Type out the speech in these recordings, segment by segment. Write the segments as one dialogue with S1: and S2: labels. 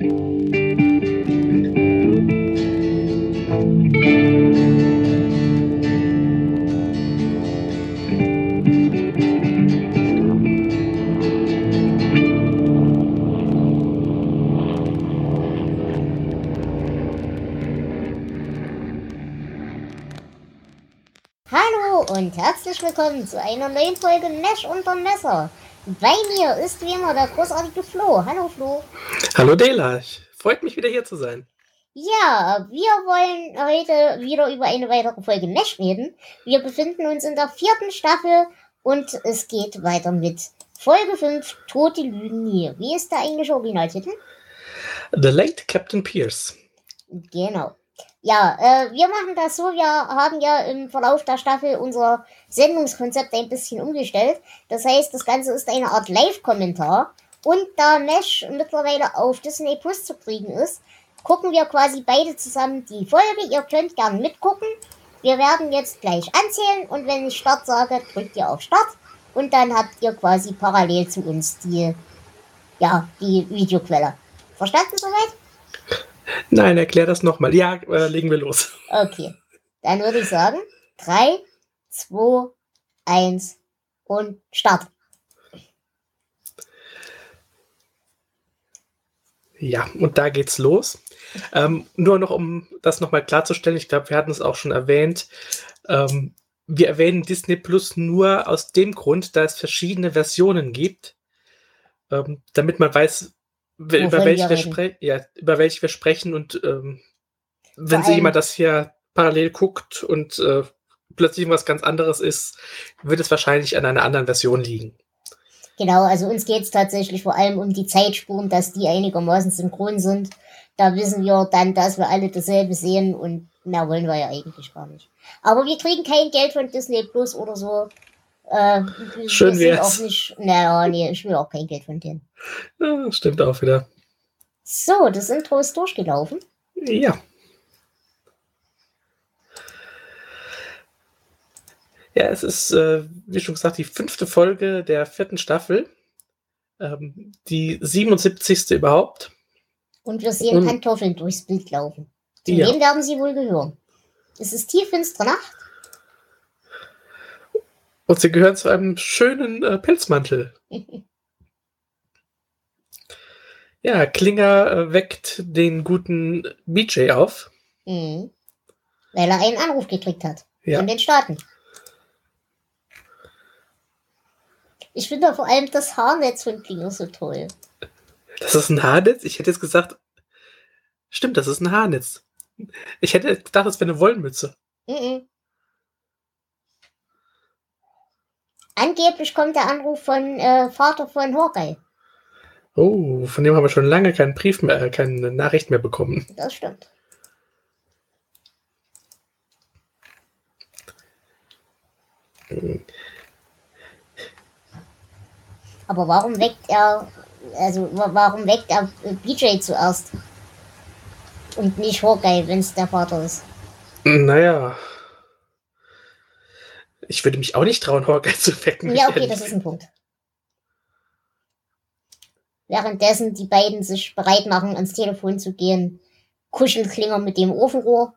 S1: Hallo und herzlich willkommen zu einer neuen Folge Mesh unter Messer. Bei mir ist wie immer der großartige Flo. Hallo Flo.
S2: Hallo Dela, freut mich wieder hier zu sein.
S1: Ja, wir wollen heute wieder über eine weitere Folge Mesh reden. Wir befinden uns in der vierten Staffel und es geht weiter mit Folge 5, Tote Lügen hier. Wie ist der englische Originaltitel?
S2: The Late Captain Pierce.
S1: Genau. Ja, äh, wir machen das so, wir haben ja im Verlauf der Staffel unser Sendungskonzept ein bisschen umgestellt. Das heißt, das Ganze ist eine Art Live-Kommentar. Und da Mesh mittlerweile auf Disney Plus zu kriegen ist, gucken wir quasi beide zusammen die Folge. Ihr könnt gerne mitgucken. Wir werden jetzt gleich anzählen und wenn ich Start sage, drückt ihr auf Start und dann habt ihr quasi parallel zu uns die, ja, die Videoquelle. Verstanden soweit?
S2: Nein, erklär das nochmal. Ja, äh, legen wir los.
S1: Okay. Dann würde ich sagen, 3, 2, 1 und Start.
S2: Ja, und da geht's los. Ähm, nur noch, um das nochmal klarzustellen, ich glaube, wir hatten es auch schon erwähnt. Ähm, wir erwähnen Disney Plus nur aus dem Grund, da es verschiedene Versionen gibt, ähm, damit man weiß, über welche,
S1: wir
S2: ja, über welche wir sprechen und ähm, wenn sich jemand das hier parallel guckt und äh, plötzlich irgendwas ganz anderes ist, wird es wahrscheinlich an einer anderen Version liegen.
S1: Genau, also uns geht es tatsächlich vor allem um die Zeitspuren, dass die einigermaßen synchron sind. Da wissen wir dann, dass wir alle dasselbe sehen und mehr wollen wir ja eigentlich gar nicht. Aber wir kriegen kein Geld von Disney Plus oder so. Äh,
S2: Schön wär's.
S1: auch nicht. Nee, ich will auch kein Geld von denen.
S2: Ja, stimmt auch wieder.
S1: So, das Intro ist durchgelaufen.
S2: Ja. Ja, es ist, äh, wie schon gesagt, die fünfte Folge der vierten Staffel. Ähm, die 77. überhaupt.
S1: Und wir sehen
S2: Und-
S1: Pantoffeln durchs Bild laufen. Zu
S2: Ja.
S1: wem werden sie wohl gehören? Es ist tieffinstere Nacht.
S2: Und sie gehören zu einem schönen äh, Pelzmantel. Ja, Klinger äh, weckt den guten BJ auf.
S1: Mhm. Weil er einen Anruf gekriegt hat.
S2: Ja.
S1: Von den Staaten. Ich finde vor allem das Haarnetz von Klinger so toll.
S2: Das ist ein Haarnetz? Ich hätte jetzt gesagt, stimmt, das ist ein Haarnetz. Ich hätte gedacht, das wäre eine Wollmütze.
S1: Mhm. Angeblich kommt der Anruf von äh, Vater von Hawkeye.
S2: Oh, von dem haben wir schon lange keinen Brief mehr, äh, keine Nachricht mehr bekommen.
S1: Das stimmt. Aber warum weckt er, also wa- warum weckt er BJ zuerst? Und nicht Hawkeye, wenn es der Vater ist.
S2: Naja. Ich würde mich auch nicht trauen, Hawkeye zu wecken.
S1: Ja, okay, das ist ein Punkt. Währenddessen die beiden sich bereit machen, ans Telefon zu gehen, kuschelt Klinger mit dem Ofenrohr,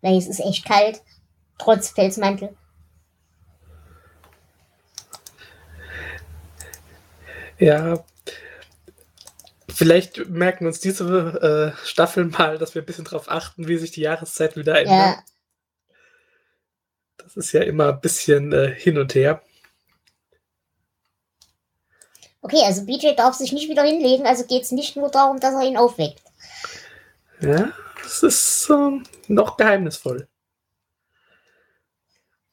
S1: weil es ist echt kalt, trotz Felsmantel.
S2: Ja. Vielleicht merken uns diese äh, Staffel mal, dass wir ein bisschen darauf achten, wie sich die Jahreszeit wieder ändert.
S1: Ja,
S2: Das ist ja immer ein bisschen äh, hin und her.
S1: okay, also BJ darf sich nicht wieder hinlegen, also geht es nicht nur darum, dass er ihn aufweckt.
S2: Ja, es ist ähm, noch geheimnisvoll.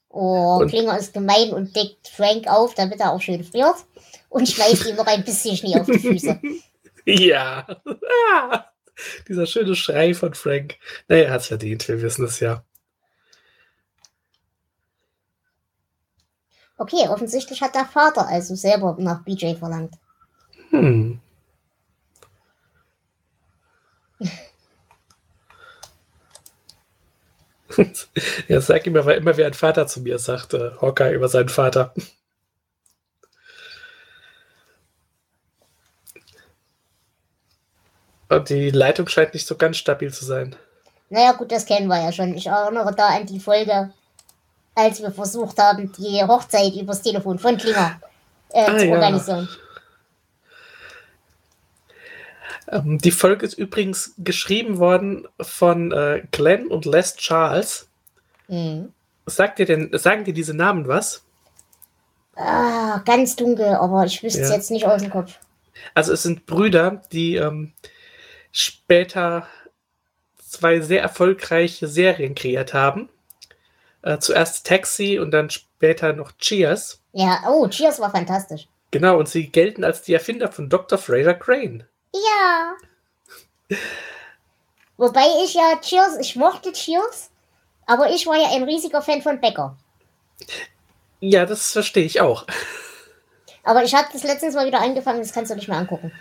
S1: Oh,
S2: Und-
S1: Klinger ist gemein und deckt Frank auf, damit er auch schön friert und schmeißt ihm noch ein bisschen Schnee auf die Füße.
S2: Ja. Ah, dieser schöne Schrei von Frank. Naja, er hat's verdient, wir wissen es ja.
S1: Okay, offensichtlich hat der Vater also selber nach BJ verlangt.
S2: Hm. ja, sag ihm aber immer, wie ein Vater zu mir sagt, äh, Hawkeye über seinen Vater. Und die Leitung scheint nicht so ganz stabil zu sein.
S1: Naja, gut, das kennen wir ja schon. Ich erinnere da an die Folge, als wir versucht haben, die Hochzeit übers Telefon von Klinger äh,
S2: Ah,
S1: zu
S2: ja.
S1: organisieren.
S2: Ähm, die Folge ist übrigens geschrieben worden von äh, Glenn und Les Charles.
S1: Mhm.
S2: Sagt dir denn, sagen dir diese Namen was?
S1: Ah, ganz dunkel, aber ich wüsste es
S2: Ja.
S1: jetzt nicht aus dem Kopf.
S2: Also es sind Brüder, die ähm, später zwei sehr erfolgreiche Serien kreiert haben. Äh, zuerst Taxi und dann später noch Cheers.
S1: Ja, oh, Cheers war fantastisch.
S2: Genau, und sie gelten als die Erfinder von Dr. Fraser Crane.
S1: Ja. Wobei ich ja Cheers, ich mochte Cheers, aber ich war ja ein riesiger Fan von Becker.
S2: Ja, das verstehe ich auch.
S1: Aber ich habe das letztens mal wieder angefangen, das kannst du nicht mehr angucken.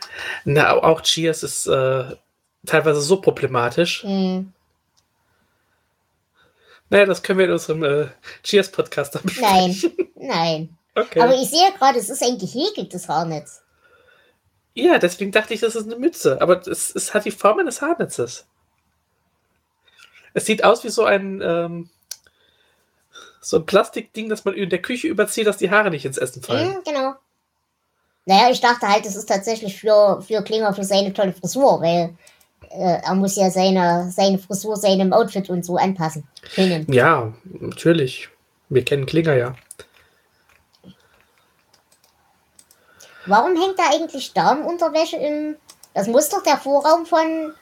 S2: Na, auch Cheers ist äh, teilweise so problematisch.
S1: Hm.
S2: Naja, das können wir in unserem äh, Cheers-Podcast dann
S1: Nein,
S2: besprechen.
S1: nein.
S2: Okay.
S1: Aber ich sehe gerade, es ist ein gehäkeltes Haarnetz.
S2: ja, deswegen dachte ich, das ist eine Mütze. Aber es, es hat die Form eines Haarnetzes. Es sieht aus wie so ein, ähm, so ein Plastikding, das man in der Küche überzieht, dass die Haare nicht ins Essen fallen.
S1: Hm, genau. Naja, ich dachte halt, das ist tatsächlich für, für Klinger für seine tolle Frisur, weil äh, er muss ja seine, seine Frisur seinem Outfit und so anpassen können.
S2: Ja, natürlich. Wir kennen Klinger ja.
S1: Warum hängt da eigentlich Damenunterwäsche im. Das muss doch der Vorraum von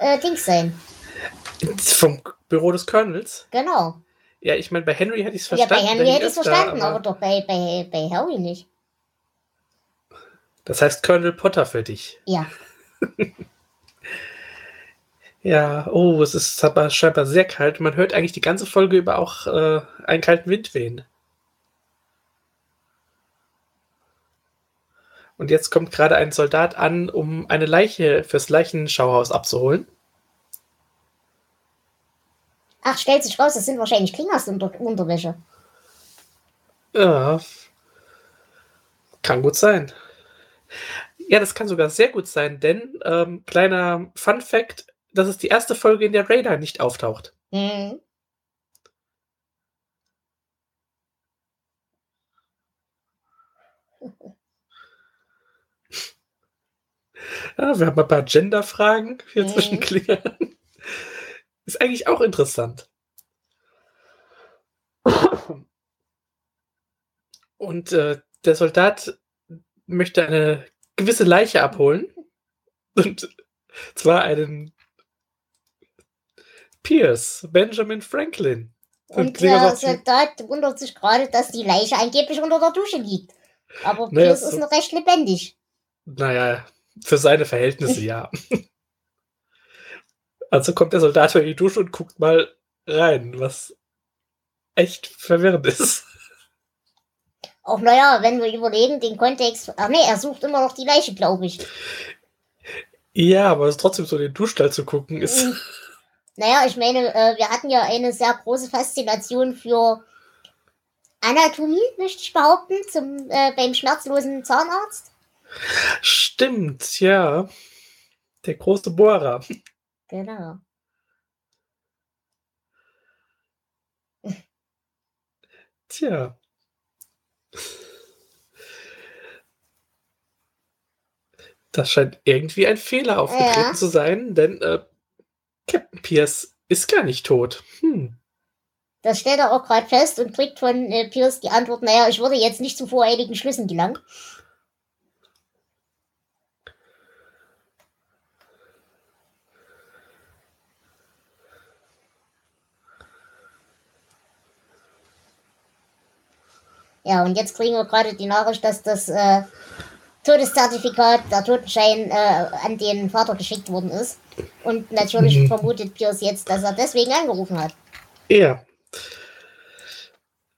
S1: äh, Dings sein.
S2: Vom Büro des Colonels.
S1: Genau.
S2: Ja, ich meine, bei Henry hätte ich es
S1: Ja,
S2: verstanden.
S1: bei Henry hätte ich es verstanden, aber doch bei, bei, bei Harry nicht.
S2: Das heißt Colonel Potter für dich.
S1: Ja.
S2: Ja, oh, es ist aber scheinbar sehr kalt. Man hört eigentlich die ganze Folge über auch äh, einen kalten Wind wehen. Und jetzt kommt gerade ein Soldat an, um eine Leiche fürs Leichenschauhaus abzuholen.
S1: Ach, stellt sich raus, das sind wahrscheinlich Klingers Unter Unterwäsche.
S2: Ja, kann gut sein. Ja, das kann sogar sehr gut sein, denn ähm, kleiner Fun Fact: Das ist die erste Folge, in der Raider nicht auftaucht.
S1: Hm.
S2: Ja, wir haben ein paar Gender-Fragen hier
S1: Mhm.
S2: zwischen Klingern. Ist eigentlich auch interessant. Und äh, der Soldat möchte eine gewisse Leiche abholen. Und zwar einen Pierce, Benjamin Franklin.
S1: Und der Soldat wundert sich gerade, dass die Leiche angeblich unter der Dusche liegt. Aber
S2: Naja,
S1: Pierce
S2: so-
S1: ist noch recht lebendig.
S2: Naja, für seine Verhältnisse ja. Also kommt der Soldat in die Dusche und guckt mal rein, was echt verwirrend ist.
S1: Auch naja, wenn wir überlegen, den Kontext. Ach nee, er sucht immer noch die Leiche, glaube ich.
S2: Ja, aber es ist trotzdem so in den Duschstall zu gucken ist.
S1: Naja, ich meine, äh, wir hatten ja eine sehr große Faszination für Anatomie, möchte ich behaupten, zum, äh, beim schmerzlosen Zahnarzt.
S2: Stimmt, ja. Der große Bohrer.
S1: Genau.
S2: Tja. Das scheint irgendwie ein Fehler aufgetreten
S1: Ja.
S2: zu sein, denn äh, Captain Pierce ist gar nicht tot. Hm.
S1: Das stellt er auch gerade fest und kriegt von äh, Pierce die Antwort, naja, ich würde jetzt nicht zu voreiligen Schlüssen gelangen. Ja, und jetzt kriegen wir gerade die Nachricht, dass das äh, Todeszertifikat, der Totenschein, äh, an den Vater geschickt worden ist. Und natürlich
S2: Mhm.
S1: vermutet Pierce jetzt, dass er deswegen angerufen hat.
S2: Ja.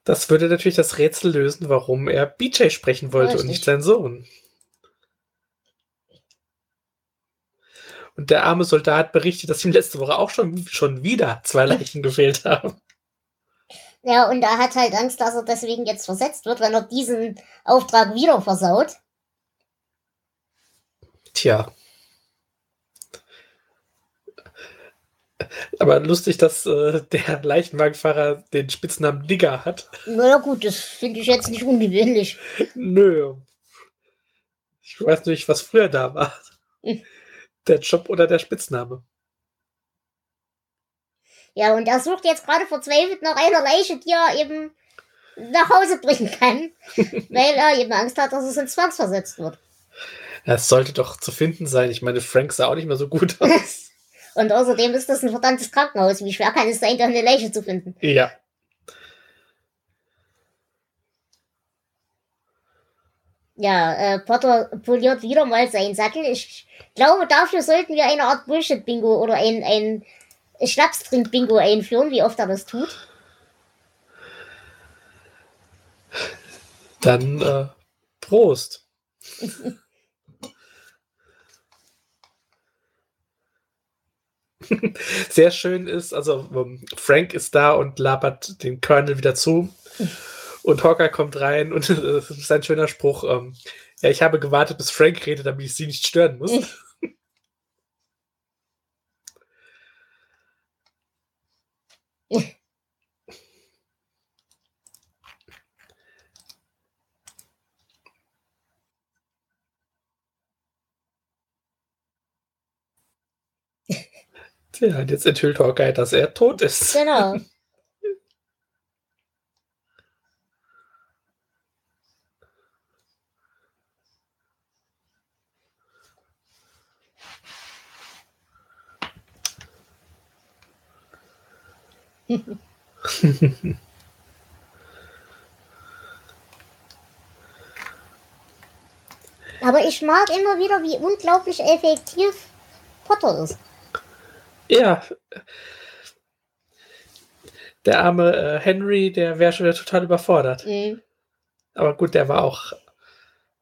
S2: Das würde natürlich das Rätsel lösen, warum er BJ sprechen wollte und
S1: Richtig.
S2: nicht sein Sohn. Und der arme Soldat berichtet, dass ihm letzte Woche auch schon, schon wieder zwei Leichen gefehlt haben.
S1: Ja, und er hat halt Angst, dass er deswegen jetzt versetzt wird, wenn er diesen Auftrag wieder versaut.
S2: Tja. Aber lustig, dass äh, der Leichenwagenfahrer den Spitznamen Nigger hat.
S1: Na gut, das finde ich jetzt nicht ungewöhnlich.
S2: Nö. Ich weiß nicht, was früher da war.
S1: Hm.
S2: Der Job oder der Spitzname.
S1: Ja, und er sucht jetzt gerade verzweifelt nach einer Leiche, die er eben nach Hause bringen kann, weil er eben Angst hat, dass es ins Zwangsversetzt wird.
S2: Es sollte doch zu finden sein. Ich meine, Frank sah auch nicht mehr so gut aus.
S1: Und außerdem ist das ein verdammtes Krankenhaus. Wie schwer kann es sein, da eine Leiche zu finden?
S2: ja.
S1: Ja, äh, Potter poliert wieder mal seinen Sattel. Ich glaube, dafür sollten wir eine Art Bullshit-Bingo oder ein, ein Schnapstrink-Bingo einführen, wie oft er das tut.
S2: Dann äh, Prost. Sehr schön ist, also ähm, Frank ist da und labert den Colonel wieder zu. Und Hawker kommt rein und das ist ein schöner Spruch. Ähm, ja, ich habe gewartet, bis Frank redet, damit ich sie nicht stören muss. Tja, jetzt enthüllt Hawkeye, dass er tot ist.
S1: Genau. Aber ich mag immer wieder, wie unglaublich effektiv Potter ist.
S2: Ja. Der arme äh, Henry, der wäre schon wieder total überfordert.
S1: Mhm.
S2: Aber gut, der war auch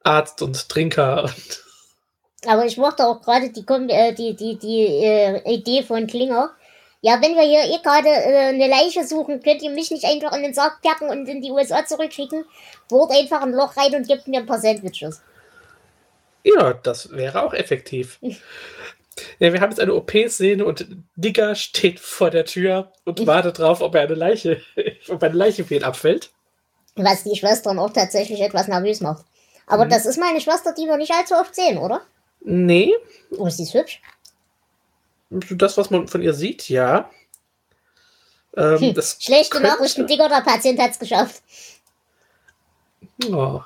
S2: Arzt und Trinker und
S1: Aber ich mochte auch gerade die, äh, die, die, die äh, Idee von Klinger. Ja, wenn wir hier eh gerade äh, eine Leiche suchen, könnt ihr mich nicht einfach in den Sarg packen und in die USA zurückschicken. Bohrt einfach ein Loch rein und gebt mir ein paar Sandwiches.
S2: ja, das wäre auch effektiv. Ja, wir haben jetzt eine OP-Szene und Digger steht vor der Tür und wartet drauf, ob er eine Leiche, ob eine Leiche für ihn abfällt.
S1: Was die Schwestern auch tatsächlich etwas nervös macht. Aber
S2: Mhm.
S1: das ist meine Schwester, die wir nicht allzu oft sehen, oder?
S2: Nee,
S1: Oh, sie ist hübsch.
S2: das, was man von ihr sieht, ja. Ähm,
S1: Hm. Schlechte
S2: könnte-
S1: Nachrichten, Digger, der Patient hat's geschafft.
S2: Oh.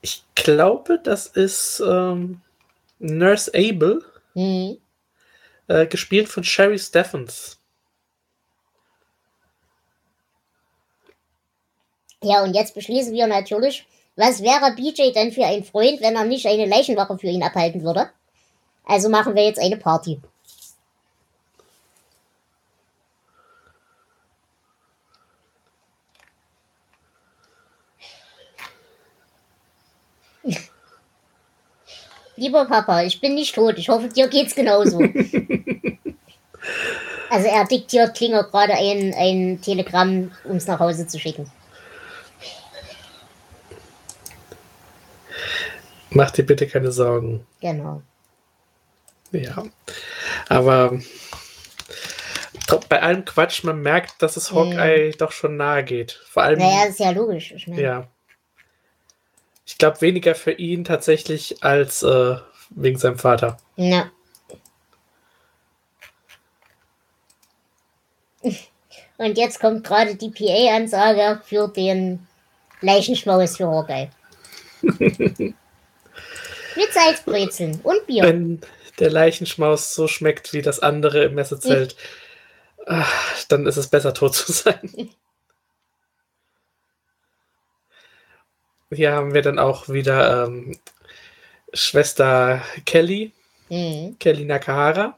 S2: Ich glaube, das ist ähm, Nurse Abel,
S1: Hm.
S2: äh, gespielt von Sherry Steffens.
S1: Ja, und jetzt beschließen wir natürlich, was wäre BJ denn für ein Freund, wenn er nicht eine Leichenwache für ihn abhalten würde? Also machen wir jetzt eine Party. Lieber Papa, ich bin nicht tot. Ich hoffe, dir geht's genauso. also er diktiert Klinger gerade ein, ein Telegramm, um es nach Hause zu schicken.
S2: Mach dir bitte keine Sorgen.
S1: Genau.
S2: Ja. Aber bei allem Quatsch, man merkt, dass es Hawkeye doch schon nahe geht. Vor allem,
S1: Naja, ist ja logisch. Ich meine,
S2: ja. Ich glaube weniger für ihn tatsächlich als äh, wegen seinem Vater.
S1: Ja. Und jetzt kommt gerade die PA-Ansage für den Leichenschmaus für Hawkeye. Mit Salzbrezeln und Bier.
S2: Wenn der Leichenschmaus so schmeckt wie das andere im Messezelt, ah, dann ist es besser, tot zu sein. Hier haben wir dann auch wieder ähm, Schwester Kelly,
S1: Mhm.
S2: Kelly Nakahara.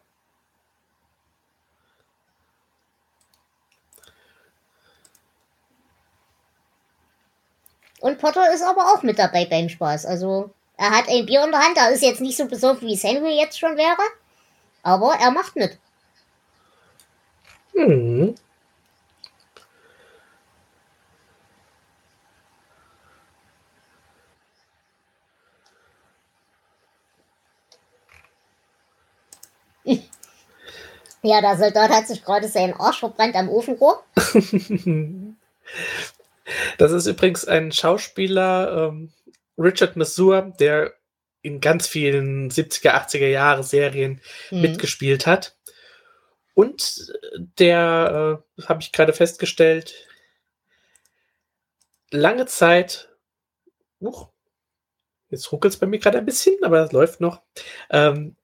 S1: Und Potter ist aber auch mit dabei beim Spaß. Also, er hat ein Bier in der Hand. Er ist jetzt nicht so besoffen, wie es Henry jetzt schon wäre. Aber er macht mit.
S2: Hm.
S1: Ja, der Soldat hat sich gerade seinen Arsch verbrannt am Ofenrohr.
S2: das ist übrigens ein Schauspieler, ähm, Richard Masur, der in ganz vielen 70er, 80er Jahre Serien mhm. mitgespielt hat. Und der, äh, habe ich gerade festgestellt, lange Zeit, uh, jetzt ruckelt es bei mir gerade ein bisschen, aber es läuft noch, ähm,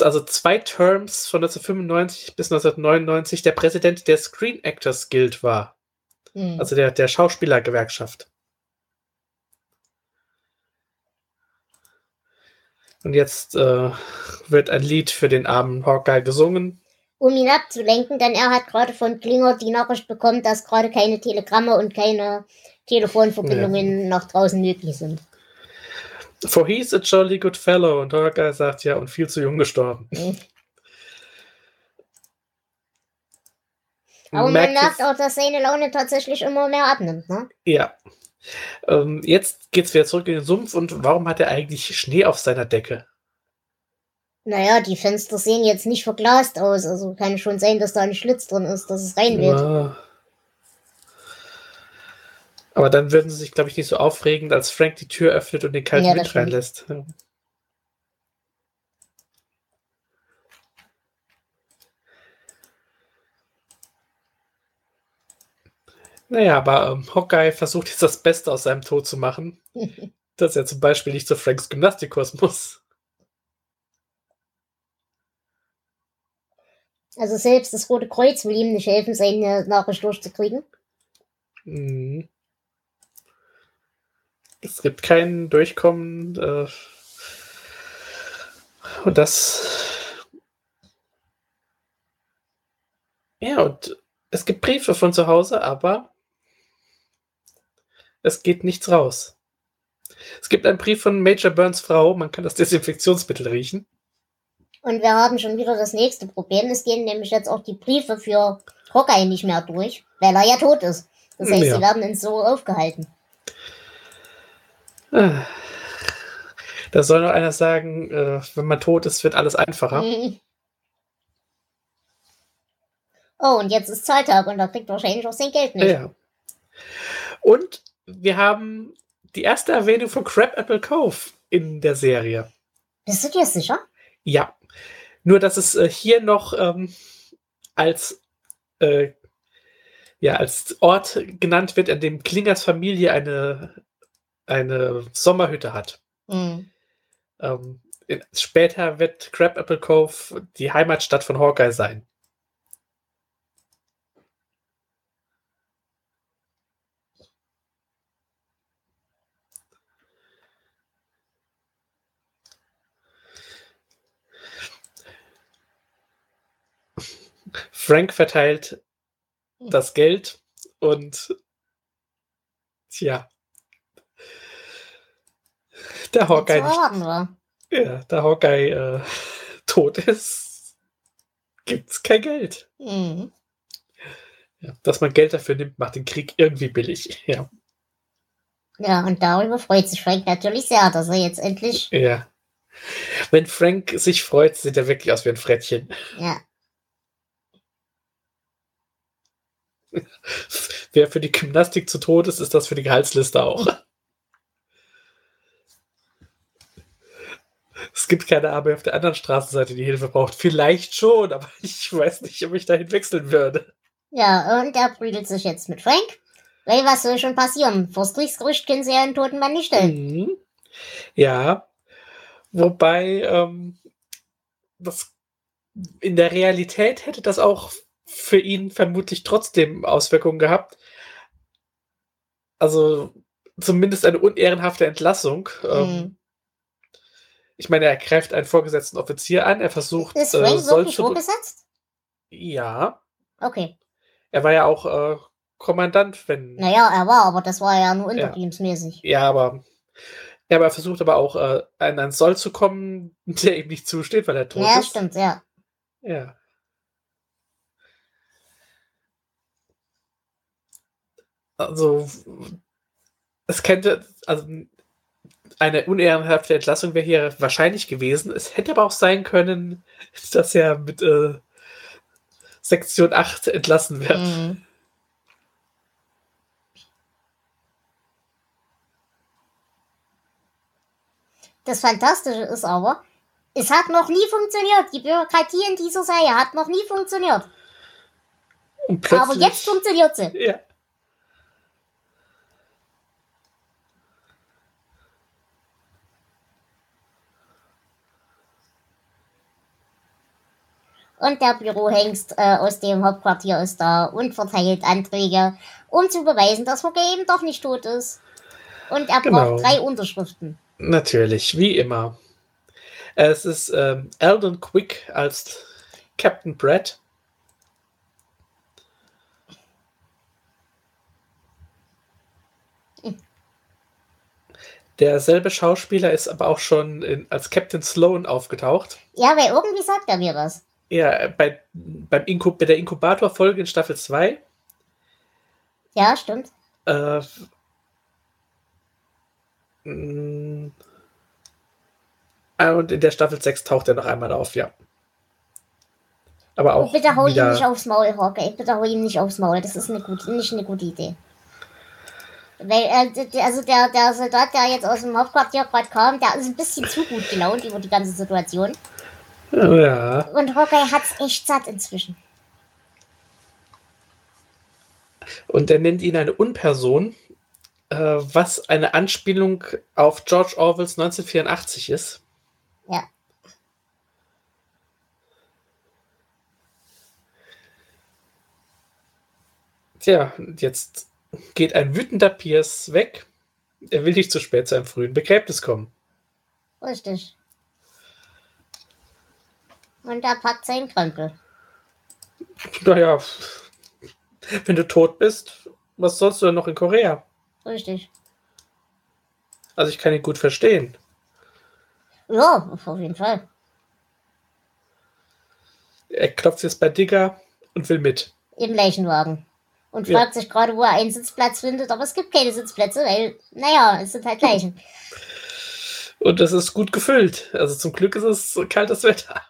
S2: also zwei Terms von 1995 bis 1999 der Präsident der Screen Actors Guild war. Mhm. Also der, der Schauspielergewerkschaft. Und jetzt äh, wird ein Lied für den armen Hawkeye gesungen.
S1: Um ihn abzulenken, denn er hat gerade von Klinger die Nachricht bekommen, dass gerade keine Telegramme und keine Telefonverbindungen ja. nach draußen möglich sind.
S2: For he's a jolly good fellow. Und Hawkeye sagt ja, und viel zu jung gestorben. Mhm.
S1: Aber man merkt auch, dass seine Laune tatsächlich immer mehr abnimmt, ne?
S2: Ja. Ähm, jetzt geht's wieder zurück in den Sumpf und warum hat er eigentlich Schnee auf seiner Decke?
S1: Naja, die Fenster sehen jetzt nicht verglast aus, also kann schon sein, dass da ein Schlitz drin ist, dass es reinweht. Ja.
S2: Aber dann würden sie sich, glaube ich, nicht so aufregen, als Frank die Tür öffnet und den kalten ja, Wind reinlässt. Ja. Naja, aber ähm, Hawkeye versucht jetzt das Beste aus seinem Tod zu machen. dass er zum Beispiel nicht zu Franks Gymnastikkurs muss.
S1: Also selbst das Rote Kreuz will ihm nicht helfen, seine Nachricht durchzukriegen.
S2: Mhm. Es gibt kein Durchkommen. Äh, und das. Ja, und es gibt Briefe von zu Hause, aber es geht nichts raus. Es gibt einen Brief von Major Burns Frau, man kann das Desinfektionsmittel riechen.
S1: Und wir haben schon wieder das nächste Problem. Es gehen nämlich jetzt auch die Briefe für Hawkeye nicht mehr durch, weil er ja tot ist. Das heißt, ja. sie werden in so aufgehalten.
S2: Da soll noch einer sagen, äh, wenn man tot ist, wird alles einfacher.
S1: Oh, und jetzt ist Zahltag und da kriegt wahrscheinlich auch sein Geld nicht.
S2: Ja. Und wir haben die erste Erwähnung von Crab Apple Cove in der Serie.
S1: Bist du dir sicher?
S2: Ja. Nur, dass es äh, hier noch ähm, als, äh, ja, als Ort genannt wird, an dem Klingers Familie eine, eine Sommerhütte hat. Mhm. Ähm, in, später wird Crab Apple Cove die Heimatstadt von Hawkeye sein. Frank verteilt das Geld und tja. Der Hawkeye nicht, ja, der Hawkeye äh, tot ist, gibt's kein Geld. Mhm. Ja, dass man Geld dafür nimmt, macht den Krieg irgendwie billig. Ja.
S1: Ja, und darüber freut sich Frank natürlich sehr, dass er jetzt endlich.
S2: Ja. Wenn Frank sich freut, sieht er wirklich aus wie ein Frettchen.
S1: Ja.
S2: Wer für die Gymnastik zu tot ist, ist das für die Gehaltsliste auch. Es gibt keine Arme auf der anderen Straßenseite, die Hilfe braucht. Vielleicht schon, aber ich weiß nicht, ob ich dahin wechseln würde.
S1: Ja, und er prügelt sich jetzt mit Frank. Weil was soll schon passieren? Vors Kriegsgerücht können sie ja einen toten Mann nicht stellen.
S2: Mhm. Ja. Wobei, ähm, das in der Realität hätte das auch für ihn vermutlich trotzdem Auswirkungen gehabt. Also zumindest eine unehrenhafte Entlassung. Ähm, mhm. Ich meine, er greift einen vorgesetzten Offizier an, er versucht.
S1: Ist Frank äh, wirklich vorgesetzt?
S2: Ja.
S1: Okay.
S2: Er war ja auch äh, Kommandant, wenn.
S1: Naja, er war, aber das war ja nur interimsmäßig.
S2: Ja, ja aber. Ja, aber er versucht aber auch äh, an einen Soll zu kommen, der ihm nicht zusteht, weil er tot
S1: ja,
S2: ist.
S1: Ja, stimmt, ja.
S2: Ja. also es könnte, also eine unehrenhafte Entlassung wäre hier wahrscheinlich gewesen. Es hätte aber auch sein können, dass er mit äh, Sektion 8 entlassen wird.
S1: Mhm. Das Fantastische ist aber, es hat noch nie funktioniert. Die Bürokratie in dieser Serie hat noch nie funktioniert. aber jetzt funktioniert sie.
S2: Ja.
S1: Und der Bürohengst äh, aus dem Hauptquartier ist da und verteilt Anträge, um zu beweisen, dass Hocke eben doch nicht tot ist. Und er
S2: Genau.
S1: braucht drei Unterschriften.
S2: Natürlich, wie immer. Es ist ähm, Eldon Quick als Captain Brett. Derselbe Schauspieler ist aber auch schon in, als Captain Sloan aufgetaucht.
S1: Ja, weil irgendwie sagt er mir was.
S2: Ja, bei, beim Inkub bei der Inkubator-Folge in Staffel 2.
S1: Ja, stimmt.
S2: Äh, mm, ah, und in der Staffel 6 taucht er noch einmal auf, ja. Aber auch.
S1: Und bitte hau ihm
S2: wieder,
S1: nicht aufs Maul, Hawkeye. Bitte hau ihm nicht aufs Maul. Das ist eine gute, nicht eine gute Idee. Weil, äh, also der, der Soldat, der jetzt aus dem Hauptquartier gerade kam, der ist ein bisschen zu gut gelaunt über die ganze Situation.
S2: Ja,
S1: Und Hawkeye hat's echt satt inzwischen.
S2: und er nennt ihn eine Unperson, äh, was eine Anspielung auf George Orwells 1984 ist.
S1: Ja.
S2: Tja, jetzt geht ein wütender Pierce weg. Er will nicht zu spät zu einem frühen Begräbnis kommen.
S1: Richtig. Und er packt seinen Krempel.
S2: Naja, wenn du tot bist, was sollst du denn noch in Korea?
S1: Richtig.
S2: Also ich kann ihn gut verstehen.
S1: Ja, auf jeden Fall.
S2: Er klopft jetzt bei Digger und will mit.
S1: Im Leichenwagen. Und
S2: Ja.
S1: fragt sich gerade, wo er einen Sitzplatz findet, aber es gibt keine Sitzplätze, weil, naja, es sind halt Leichen.
S2: Und das ist gut gefüllt. Also zum Glück ist es kaltes Wetter.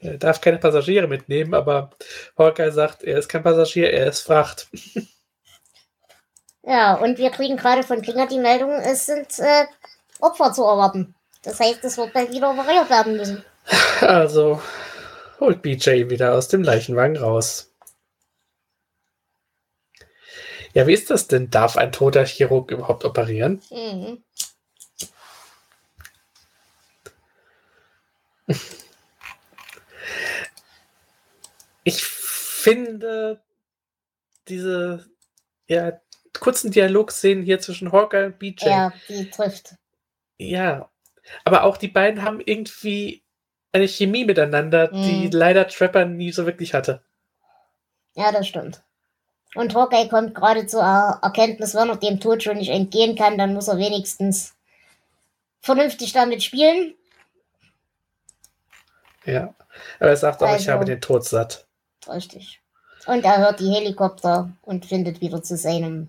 S2: Er darf keine Passagiere mitnehmen, aber Hawkeye sagt, er ist kein Passagier, er ist Fracht.
S1: Ja, und wir kriegen gerade von Klinger die Meldung, es sind äh, Opfer zu erwarten. Das heißt, es wird bald wieder operiert werden müssen.
S2: Also holt BJ wieder aus dem Leichenwagen raus. Ja, wie ist das denn? Darf ein toter Chirurg überhaupt operieren?
S1: Mhm.
S2: Ich finde diese ja, kurzen Dialogszenen hier zwischen Hawkeye und BJ.
S1: Ja, die trifft.
S2: Ja, aber auch die beiden haben irgendwie eine Chemie miteinander, die
S1: Mhm.
S2: leider Trapper nie so wirklich hatte.
S1: Ja, das stimmt. Und Hawkeye kommt gerade zur Er- Erkenntnis, wenn er dem Tod schon nicht entgehen kann, dann muss er wenigstens vernünftig damit spielen.
S2: Ja. Aber er sagt auch, ich
S1: Also-
S2: habe den Tod satt.
S1: Richtig. Und er hört die Helikopter und findet wieder zu seinem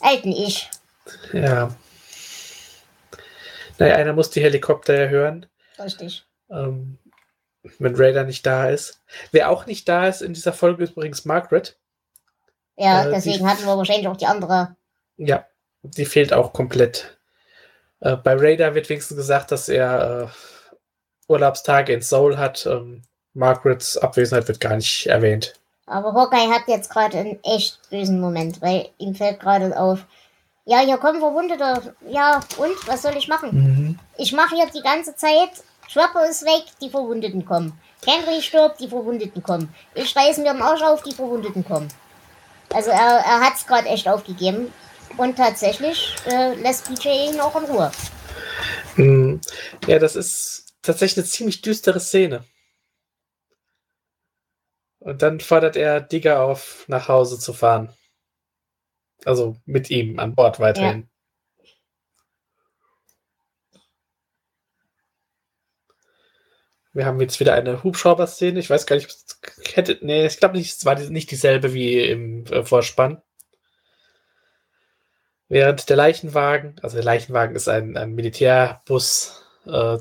S1: alten Ich.
S2: Ja. Naja, einer muss die Helikopter ja hören,
S1: Richtig.
S2: ähm, wenn Raider nicht da ist. Wer auch nicht da ist in dieser Folge ist übrigens Margaret.
S1: Ja,
S2: Äh,
S1: deswegen
S2: die-
S1: hatten wir wahrscheinlich auch die andere.
S2: Ja, die fehlt auch komplett. Äh, bei Raider wird wenigstens gesagt, dass er äh, Urlaubstage in Seoul hat. Ähm, Margarets Abwesenheit wird gar nicht erwähnt.
S1: Aber Hawkeye hat jetzt gerade einen echt bösen Moment, weil ihm fällt gerade auf, ja, hier kommen Verwundete. Ja, und? Was soll ich machen? Ich mache hier die ganze Zeit, Trapper ist weg, die Verwundeten kommen. Henry stirbt, die Verwundeten kommen. Ich reiß mir den Arsch auf, die Verwundeten kommen. Also er, er hat es gerade echt aufgegeben. Und tatsächlich äh, lässt BJ ihn auch in Ruhe.
S2: Hm, Ja, das ist tatsächlich eine ziemlich düstere Szene. Und dann fordert er Digger auf, nach Hause zu fahren. Also mit ihm an Bord weiterhin. Wir haben jetzt wieder eine Hubschrauber-Szene. Ich weiß gar nicht, ob es hätte. Nee, ich glaube nicht, es war nicht dieselbe wie im äh, Vorspann. Während der Leichenwagen, also der Leichenwagen ist ein, ein Militärbus, äh,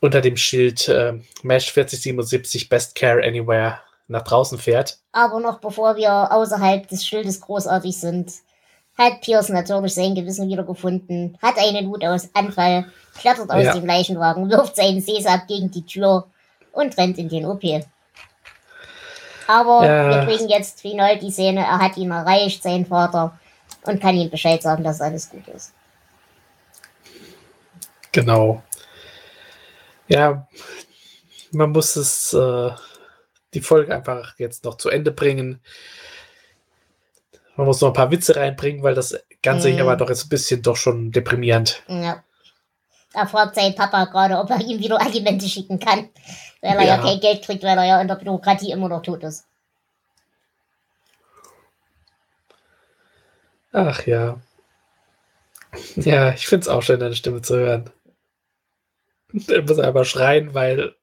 S2: unter dem Schild äh, Mesh 4077 Best Care Anywhere nach draußen fährt.
S1: Aber noch bevor wir außerhalb des Schildes großartig sind, hat Pierce natürlich sein Gewissen wiedergefunden, hat einen Wutausfall, klettert aus
S2: Ja.
S1: dem Leichenwagen, wirft seinen Sesab gegen die Tür und rennt in den OP. Aber
S2: Ja.
S1: wir kriegen jetzt final die Szene, er hat ihn erreicht, sein Vater, und kann ihm Bescheid sagen, dass alles gut ist.
S2: Genau. Ja, man muss es, äh, die Folge einfach jetzt noch zu Ende bringen. Man muss noch ein paar Witze reinbringen, weil das Ganze
S1: Mhm.
S2: hier war doch jetzt ein bisschen doch schon deprimierend.
S1: Ja. Er fragt seinen Papa gerade, ob er ihm wieder Alimente schicken kann, weil er ja.
S2: Ja.
S1: kein Geld kriegt, weil er ja in der Bürokratie immer noch tot ist.
S2: Ach ja. Ja, ich finde es auch schön, deine Stimme zu hören. Er muss aber schreien, weil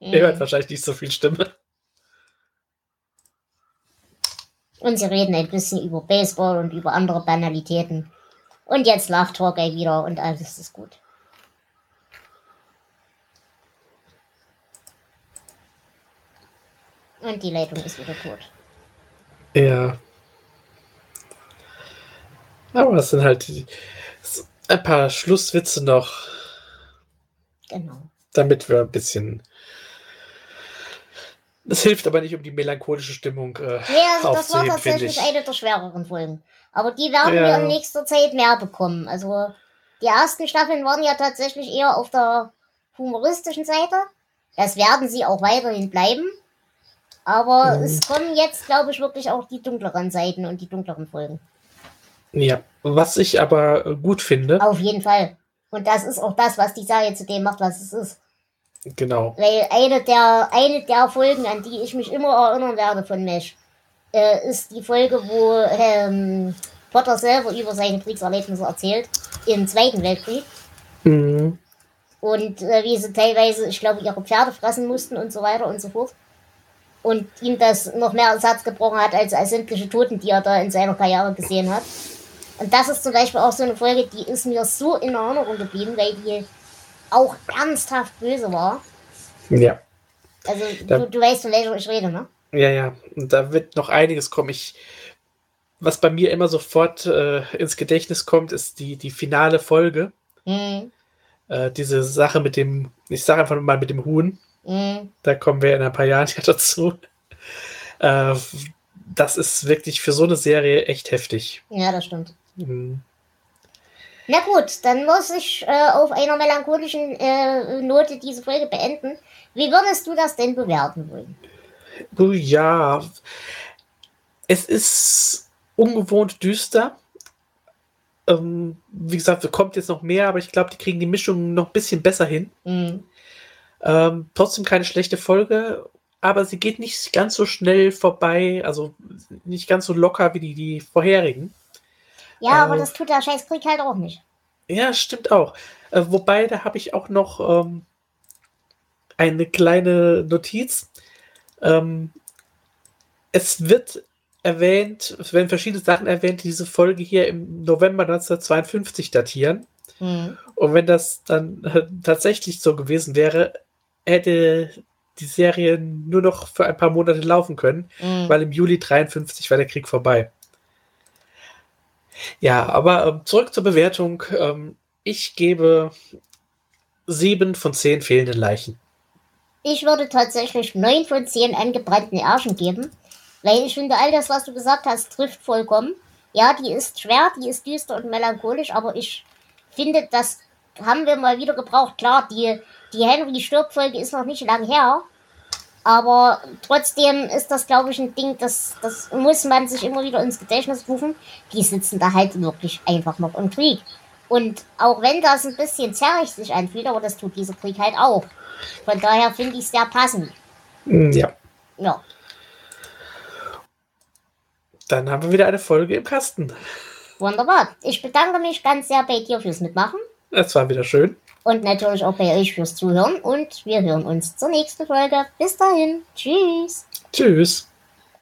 S2: er hört
S1: Mhm.
S2: wahrscheinlich nicht so viel Stimme.
S1: Und sie reden ein bisschen über Baseball und über andere Banalitäten. Und jetzt lacht Hawkeye wieder und alles ist gut. Und die Leitung ist wieder tot.
S2: Ja. Aber es sind halt die, ein paar Schlusswitze noch,
S1: Genau.
S2: damit wir ein bisschen. Das hilft aber nicht, um die melancholische Stimmung äh,
S1: Ja, also das war tatsächlich
S2: ich.
S1: eine der schwereren Folgen. Aber die werden
S2: Ja.
S1: wir in nächster Zeit mehr bekommen. Also die ersten Staffeln waren ja tatsächlich eher auf der humoristischen Seite. Das werden sie auch weiterhin bleiben. Aber
S2: Mhm.
S1: es kommen jetzt, glaube ich, wirklich auch die dunkleren Seiten und die dunkleren Folgen.
S2: Ja, was ich aber äh, gut finde,
S1: Auf jeden Fall. Und das ist auch das, was die Serie zu dem macht, was es ist.
S2: genau.
S1: Weil eine der, eine der Folgen, an die ich mich immer erinnern werde von Mesh, äh, ist die Folge, wo ähm, Potter selber über seine Kriegserlebnisse erzählt, im Zweiten Weltkrieg.
S2: Mhm.
S1: Und äh, wie sie teilweise, ich glaube, ihre Pferde fressen mussten und so weiter und so fort. Und ihm das noch mehr Ersatz gebrochen hat, als, als sämtliche Toten, die er da in seiner Karriere gesehen hat. Und das ist zum Beispiel auch so eine Folge, die ist mir so in Erinnerung geblieben, weil die auch ernsthaft böse war.
S2: Ja.
S1: Also
S2: Da-
S1: du, du weißt, von welcher ich rede, ne?
S2: Ja, ja. Und da wird noch einiges kommen. Ich, was bei mir immer sofort äh, ins Gedächtnis kommt, ist die, die finale Folge.
S1: Mhm.
S2: Äh, diese Sache mit dem, ich sage einfach mal mit dem Huhn.
S1: Mhm.
S2: Da kommen wir in ein paar Jahren ja dazu. Äh, das ist wirklich für so eine Serie echt heftig.
S1: Ja, das stimmt.
S2: Mhm.
S1: Na gut, dann muss ich äh, auf einer melancholischen äh, Note diese Folge beenden. Wie würdest du das denn bewerten wollen?
S2: Oh, ja, es ist ungewohnt düster. Ähm, wie gesagt, kommt jetzt noch mehr, aber ich glaube, die kriegen die Mischung noch ein bisschen besser hin.
S1: Mhm.
S2: Ähm, trotzdem keine schlechte Folge, aber sie geht nicht ganz so schnell vorbei, also nicht ganz so locker wie die, die vorherigen.
S1: Ja, aber
S2: Äh.
S1: das tut der Scheißkrieg halt auch nicht.
S2: Ja, stimmt auch. Äh, wobei, da habe ich auch noch ähm, eine kleine Notiz. Ähm, es wird erwähnt, es werden verschiedene Sachen erwähnt, die diese Folge hier im November 1952 datieren.
S1: Mhm.
S2: Und wenn das dann äh, tatsächlich so gewesen wäre, hätte die Serie nur noch für ein paar Monate laufen können,
S1: Mhm.
S2: weil im Juli 53 war der Krieg vorbei. Ja, aber ähm, zurück zur Bewertung. Ähm, ich gebe sieben von zehn fehlenden Leichen.
S1: Ich würde tatsächlich 9 von 10 angebrannten Ärschen geben, weil ich finde, all das, was du gesagt hast, trifft vollkommen. Ja, die ist schwer, die ist düster und melancholisch, aber ich finde, das haben wir mal wieder gebraucht. Klar, die, die Henry-Stirb-Folge ist noch nicht lang her, aber trotzdem ist das, glaube ich, ein Ding, das, das muss man sich immer wieder ins Gedächtnis rufen. Die sitzen da halt wirklich einfach noch im Krieg. Und auch wenn das ein bisschen zerrig sich anfühlt, aber das tut dieser Krieg halt auch. Von daher finde ich es sehr passend.
S2: Ja,
S1: Ja.
S2: dann haben wir wieder eine Folge im Kasten.
S1: Wunderbar. Ich bedanke mich ganz sehr bei dir fürs Mitmachen
S2: Das war wieder schön.
S1: Und natürlich auch bei euch fürs Zuhören und wir hören uns zur nächsten Folge. Bis dahin. Tschüss.
S2: Tschüss.